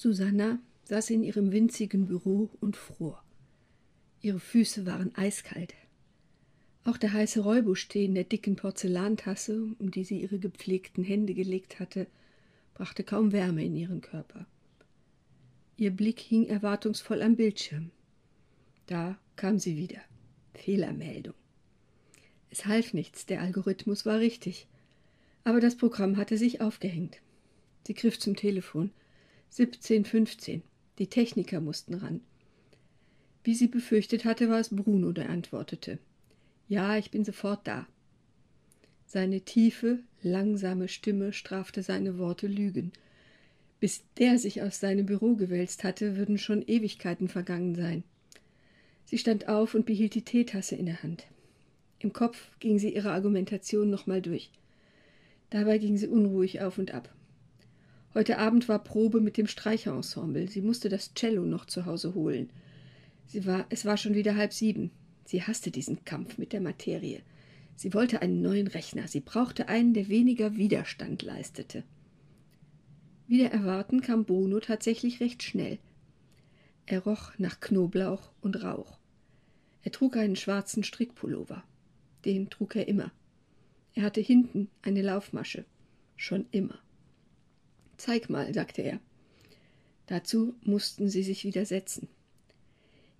Susanna saß in ihrem winzigen Büro und fror. Ihre Füße waren eiskalt. Auch der heiße Räubusch-Tee in der dicken Porzellantasse, um die sie ihre gepflegten Hände gelegt hatte, brachte kaum Wärme in ihren Körper. Ihr Blick hing erwartungsvoll am Bildschirm. Da kam sie wieder. Fehlermeldung. Es half nichts, der Algorithmus war richtig. Aber das Programm hatte sich aufgehängt. Sie griff zum Telefon. 17.15. Die Techniker mussten ran. Wie sie befürchtet hatte, war es Bruno, der antwortete. Ja, ich bin sofort da. Seine tiefe, langsame Stimme strafte seine Worte Lügen. Bis der sich aus seinem Büro gewälzt hatte, würden schon Ewigkeiten vergangen sein. Sie stand auf und behielt die Teetasse in der Hand. Im Kopf ging sie ihre Argumentation nochmal durch. Dabei ging sie unruhig auf und ab. Heute Abend war Probe mit dem Streicherensemble. Sie musste das Cello noch zu Hause holen. Sie war, es war schon wieder halb sieben. Sie hasste diesen Kampf mit der Materie. Sie wollte einen neuen Rechner. Sie brauchte einen, der weniger Widerstand leistete. Wieder erwarten kam Bruno tatsächlich recht schnell. Er roch nach Knoblauch und Rauch. Er trug einen schwarzen Strickpullover. Den trug er immer. Er hatte hinten eine Laufmasche. Schon immer. Zeig mal, sagte er. Dazu mussten sie sich wieder setzen.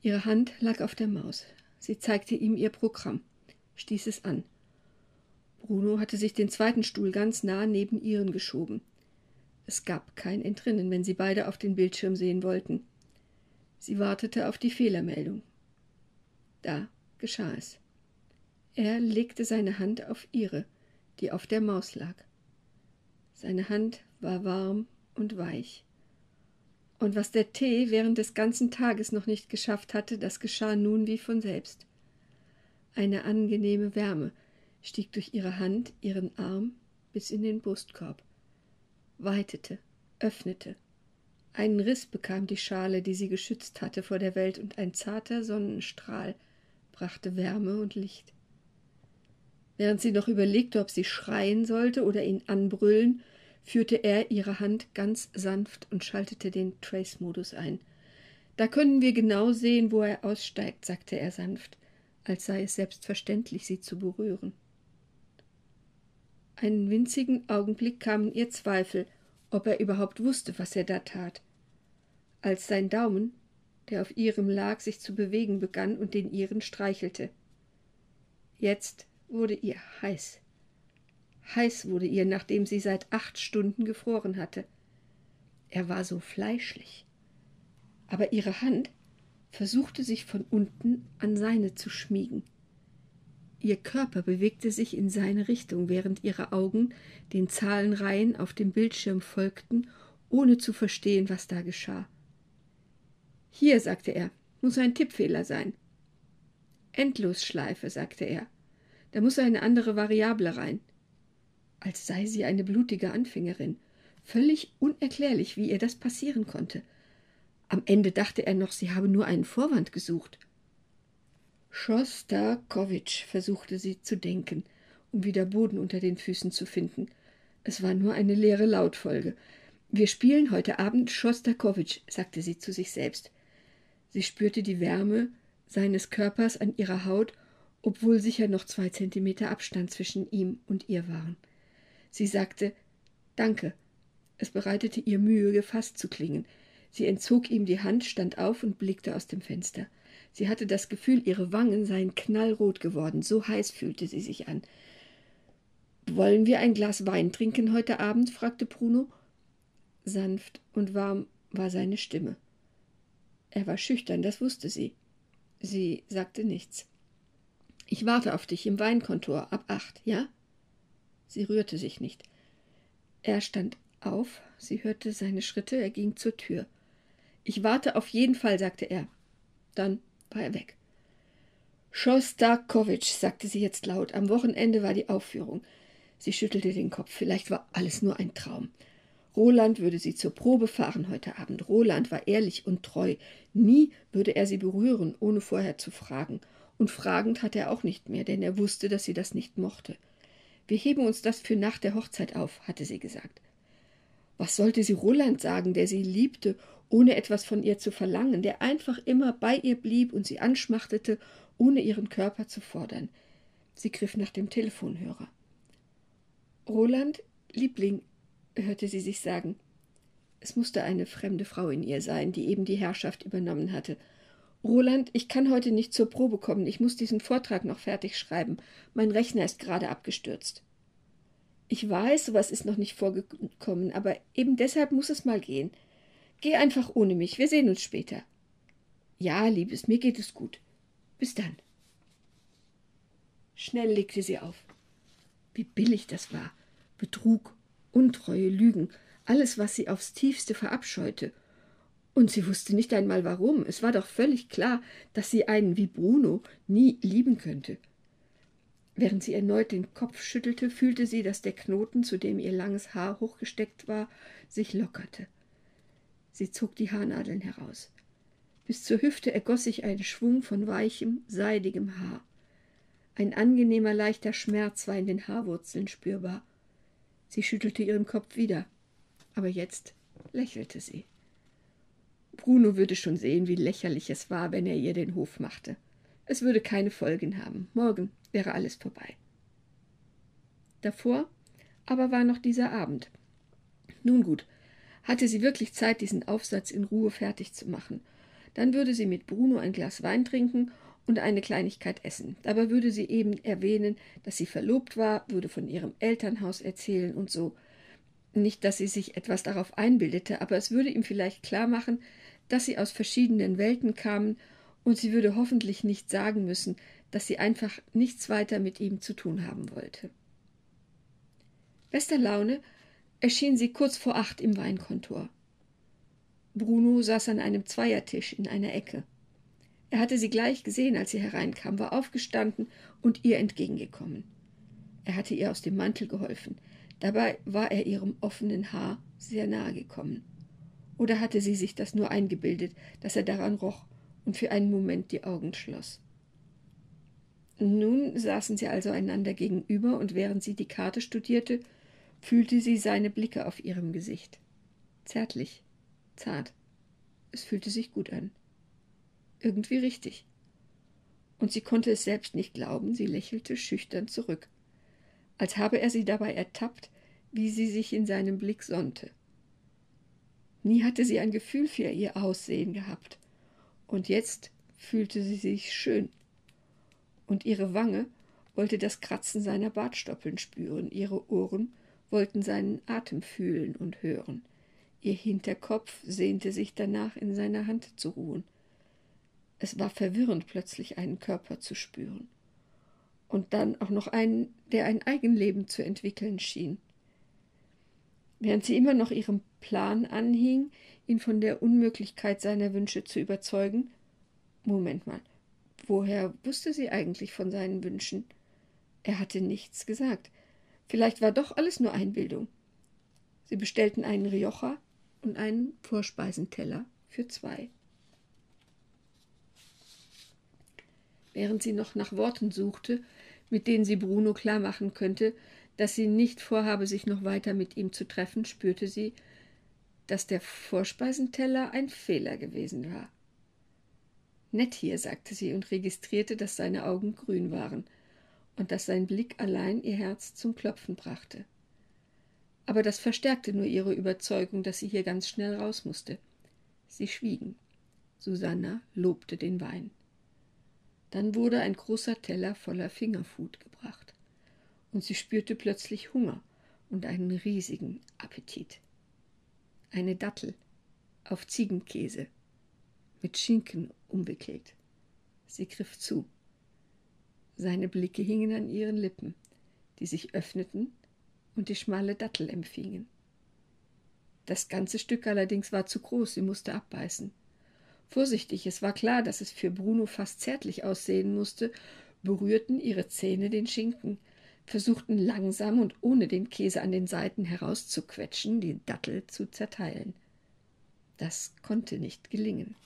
Ihre Hand lag auf der Maus. Sie zeigte ihm ihr Programm, stieß es an. Bruno hatte sich den zweiten Stuhl ganz nah neben ihren geschoben. Es gab kein Entrinnen, wenn sie beide auf den Bildschirm sehen wollten. Sie wartete auf die Fehlermeldung. Da geschah es. Er legte seine Hand auf ihre, die auf der Maus lag. Seine Hand war warm und weich. Und was der Tee während des ganzen Tages noch nicht geschafft hatte, das geschah nun wie von selbst. Eine angenehme Wärme stieg durch ihre Hand, ihren Arm bis in den Brustkorb, weitete, öffnete, einen Riss bekam die Schale, die sie geschützt hatte vor der Welt, und ein zarter Sonnenstrahl brachte Wärme und Licht. Während sie noch überlegte, ob sie schreien sollte oder ihn anbrüllen, führte er ihre Hand ganz sanft und schaltete den Trace-Modus ein. Da können wir genau sehen, wo er aussteigt, sagte er sanft, als sei es selbstverständlich, sie zu berühren. Einen winzigen Augenblick kamen ihr Zweifel, ob er überhaupt wusste, was er da tat als sein Daumen, der auf ihrem lag, sich zu bewegen begann und den ihren streichelte. Jetzt wurde ihr heiß. Heiß wurde ihr, nachdem sie seit acht Stunden gefroren hatte. Er war so fleischlich. Aber ihre Hand versuchte sich von unten an seine zu schmiegen. Ihr Körper bewegte sich in seine Richtung, während ihre Augen den Zahlenreihen auf dem Bildschirm folgten, ohne zu verstehen, was da geschah. Hier, sagte er, muss ein Tippfehler sein. Endlosschleife, sagte er. Da muss eine andere Variable rein. Als sei sie eine blutige Anfängerin. Völlig unerklärlich, wie ihr das passieren konnte. Am Ende dachte er noch, sie habe nur einen Vorwand gesucht. Schostakowitsch, versuchte sie zu denken, um wieder Boden unter den Füßen zu finden. Es war nur eine leere Lautfolge. Wir spielen heute Abend Schostakowitsch, sagte sie zu sich selbst. Sie spürte die Wärme seines Körpers an ihrer Haut, obwohl sicher noch zwei Zentimeter Abstand zwischen ihm und ihr waren. Sie sagte Danke. Es bereitete ihr Mühe, gefasst zu klingen. Sie entzog ihm die Hand, stand auf und blickte aus dem Fenster. Sie hatte das Gefühl, ihre Wangen seien knallrot geworden, so heiß fühlte sie sich an. Wollen wir ein Glas Wein trinken heute Abend? fragte Bruno. Sanft und warm war seine Stimme. Er war schüchtern, das wusste sie. Sie sagte nichts. Ich warte auf dich im Weinkontor ab acht, ja? Sie rührte sich nicht. Er stand auf, sie hörte seine Schritte, er ging zur Tür. Ich warte auf jeden Fall, sagte er. Dann war er weg. Schostakowitsch, sagte sie jetzt laut. Am Wochenende war die Aufführung. Sie schüttelte den Kopf. Vielleicht war alles nur ein Traum. Roland würde sie zur Probe fahren heute Abend. Roland war ehrlich und treu. Nie würde er sie berühren, ohne vorher zu fragen. Und fragend hatte er auch nicht mehr, denn er wusste, dass sie das nicht mochte. Wir heben uns das für nach der Hochzeit auf, hatte sie gesagt. Was sollte sie Roland sagen, der sie liebte, ohne etwas von ihr zu verlangen, der einfach immer bei ihr blieb und sie anschmachtete, ohne ihren Körper zu fordern? Sie griff nach dem Telefonhörer. Roland, Liebling, hörte sie sich sagen. Es musste eine fremde Frau in ihr sein, die eben die Herrschaft übernommen hatte. Roland, ich kann heute nicht zur Probe kommen. Ich muss diesen Vortrag noch fertig schreiben. Mein Rechner ist gerade abgestürzt. Ich weiß, sowas ist noch nicht vorgekommen, aber eben deshalb muss es mal gehen. Geh einfach ohne mich. Wir sehen uns später. Ja, Liebes, mir geht es gut. Bis dann. Schnell legte sie auf. Wie billig das war. Betrug, Untreue, Lügen, alles, was sie aufs tiefste verabscheute. Und sie wusste nicht einmal warum. Es war doch völlig klar, dass sie einen wie Bruno nie lieben könnte. Während sie erneut den Kopf schüttelte, fühlte sie, dass der Knoten, zu dem ihr langes Haar hochgesteckt war, sich lockerte. Sie zog die Haarnadeln heraus. Bis zur Hüfte ergoss sich ein Schwung von weichem, seidigem Haar. Ein angenehmer, leichter Schmerz war in den Haarwurzeln spürbar. Sie schüttelte ihren Kopf wieder, aber jetzt lächelte sie. Bruno würde schon sehen, wie lächerlich es war, wenn er ihr den Hof machte. Es würde keine Folgen haben. Morgen wäre alles vorbei. Davor aber war noch dieser Abend. Nun gut, hatte sie wirklich Zeit, diesen Aufsatz in Ruhe fertig zu machen. Dann würde sie mit Bruno ein Glas Wein trinken und eine Kleinigkeit essen. Dabei würde sie eben erwähnen, dass sie verlobt war, würde von ihrem Elternhaus erzählen und so. Nicht, dass sie sich etwas darauf einbildete, aber es würde ihm vielleicht klar machen, dass sie aus verschiedenen Welten kamen und sie würde hoffentlich nicht sagen müssen, dass sie einfach nichts weiter mit ihm zu tun haben wollte. Bester Laune erschien sie kurz vor acht im Weinkontor. Bruno saß an einem Zweiertisch in einer Ecke. Er hatte sie gleich gesehen, als sie hereinkam, war aufgestanden und ihr entgegengekommen. Er hatte ihr aus dem Mantel geholfen. Dabei war er ihrem offenen Haar sehr nahe gekommen. Oder hatte sie sich das nur eingebildet, dass er daran roch und für einen Moment die Augen schloss. Nun saßen sie also einander gegenüber, und während sie die Karte studierte, fühlte sie seine Blicke auf ihrem Gesicht. Zärtlich, zart. Es fühlte sich gut an. Irgendwie richtig. Und sie konnte es selbst nicht glauben, sie lächelte schüchtern zurück, als habe er sie dabei ertappt, wie sie sich in seinem Blick sonnte. Nie hatte sie ein Gefühl für ihr Aussehen gehabt, und jetzt fühlte sie sich schön. Und ihre Wange wollte das Kratzen seiner Bartstoppeln spüren, ihre Ohren wollten seinen Atem fühlen und hören, ihr Hinterkopf sehnte sich danach, in seiner Hand zu ruhen. Es war verwirrend, plötzlich einen Körper zu spüren. Und dann auch noch einen, der ein Eigenleben zu entwickeln schien. Während sie immer noch ihrem Plan anhing, ihn von der Unmöglichkeit seiner Wünsche zu überzeugen. Moment mal, woher wusste sie eigentlich von seinen Wünschen? Er hatte nichts gesagt. Vielleicht war doch alles nur Einbildung. Sie bestellten einen Rioja und einen Vorspeisenteller für zwei. Während sie noch nach Worten suchte, mit denen sie Bruno klar machen könnte, dass sie nicht vorhabe, sich noch weiter mit ihm zu treffen, spürte sie, dass der Vorspeisenteller ein Fehler gewesen war. Nett hier, sagte sie und registrierte, dass seine Augen grün waren und dass sein Blick allein ihr Herz zum Klopfen brachte. Aber das verstärkte nur ihre Überzeugung, dass sie hier ganz schnell raus musste. Sie schwiegen. Susanna lobte den Wein. Dann wurde ein großer Teller voller Fingerfood gebracht, und sie spürte plötzlich Hunger und einen riesigen Appetit eine Dattel auf Ziegenkäse mit Schinken umwickelt. Sie griff zu. Seine Blicke hingen an ihren Lippen, die sich öffneten und die schmale Dattel empfingen. Das ganze Stück allerdings war zu groß, sie musste abbeißen. Vorsichtig, es war klar, dass es für Bruno fast zärtlich aussehen musste, berührten ihre Zähne den Schinken, versuchten langsam und ohne den Käse an den Seiten herauszuquetschen, die Dattel zu zerteilen. Das konnte nicht gelingen.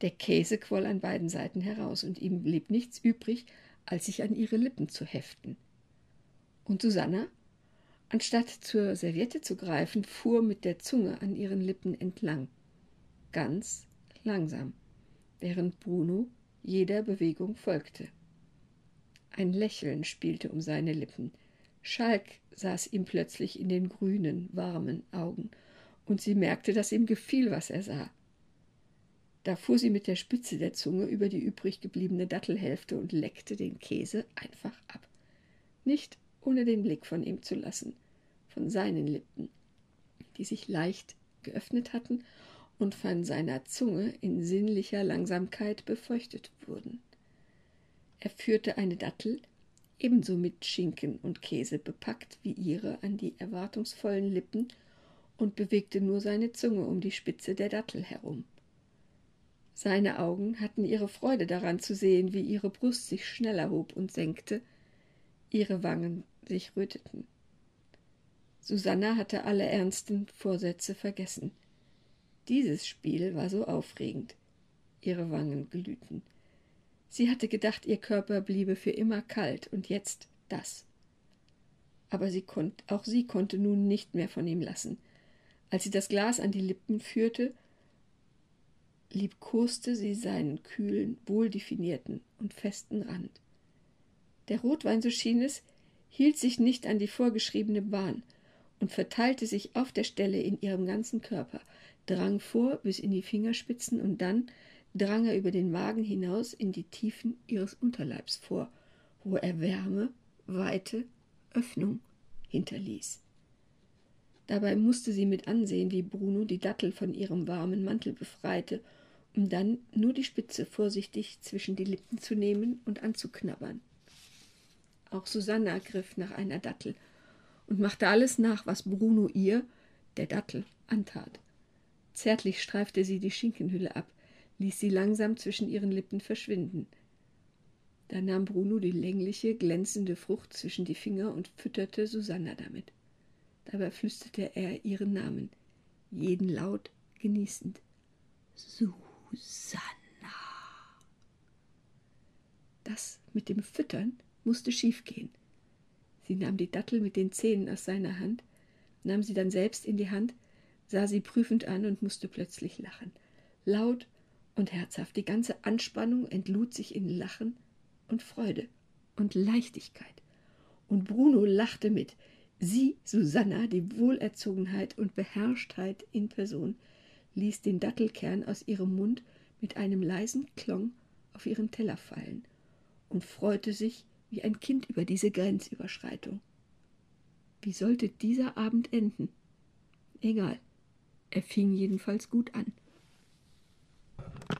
Der Käse quoll an beiden Seiten heraus, und ihm blieb nichts übrig, als sich an ihre Lippen zu heften. Und Susanna? Anstatt zur Serviette zu greifen, fuhr mit der Zunge an ihren Lippen entlang, ganz langsam, während Bruno jeder Bewegung folgte. Ein Lächeln spielte um seine Lippen. Schalk saß ihm plötzlich in den grünen, warmen Augen, und sie merkte, dass ihm gefiel, was er sah. Da fuhr sie mit der Spitze der Zunge über die übrig gebliebene Dattelhälfte und leckte den Käse einfach ab. Nicht ohne den Blick von ihm zu lassen, von seinen Lippen, die sich leicht geöffnet hatten und von seiner Zunge in sinnlicher Langsamkeit befeuchtet wurden. Er führte eine Dattel, ebenso mit Schinken und Käse bepackt wie ihre, an die erwartungsvollen Lippen und bewegte nur seine Zunge um die Spitze der Dattel herum. Seine Augen hatten ihre Freude daran zu sehen, wie ihre Brust sich schneller hob und senkte, ihre Wangen sich röteten. Susanna hatte alle ernsten Vorsätze vergessen. Dieses Spiel war so aufregend. Ihre Wangen glühten. Sie hatte gedacht, ihr Körper bliebe für immer kalt, und jetzt das. Aber sie konnt, auch sie konnte nun nicht mehr von ihm lassen. Als sie das Glas an die Lippen führte, liebkoste sie seinen kühlen, wohldefinierten und festen Rand. Der Rotwein, so schien es, hielt sich nicht an die vorgeschriebene Bahn und verteilte sich auf der Stelle in ihrem ganzen Körper, drang vor bis in die Fingerspitzen und dann drang er über den Magen hinaus in die Tiefen ihres Unterleibs vor, wo er Wärme, Weite, Öffnung hinterließ. Dabei musste sie mit ansehen, wie Bruno die Dattel von ihrem warmen Mantel befreite um dann nur die Spitze vorsichtig zwischen die Lippen zu nehmen und anzuknabbern. Auch Susanna griff nach einer Dattel und machte alles nach, was Bruno ihr, der Dattel, antat. Zärtlich streifte sie die Schinkenhülle ab, ließ sie langsam zwischen ihren Lippen verschwinden. Da nahm Bruno die längliche, glänzende Frucht zwischen die Finger und fütterte Susanna damit. Dabei flüsterte er ihren Namen, jeden Laut genießend. Susanna. Das mit dem Füttern musste schiefgehen. Sie nahm die Dattel mit den Zähnen aus seiner Hand, nahm sie dann selbst in die Hand, sah sie prüfend an und musste plötzlich lachen. Laut und herzhaft. Die ganze Anspannung entlud sich in Lachen und Freude und Leichtigkeit. Und Bruno lachte mit. Sie, Susanna, die Wohlerzogenheit und Beherrschtheit in Person, ließ den Dattelkern aus ihrem Mund mit einem leisen Klong auf ihren Teller fallen und freute sich wie ein Kind über diese Grenzüberschreitung. Wie sollte dieser Abend enden? Egal, er fing jedenfalls gut an.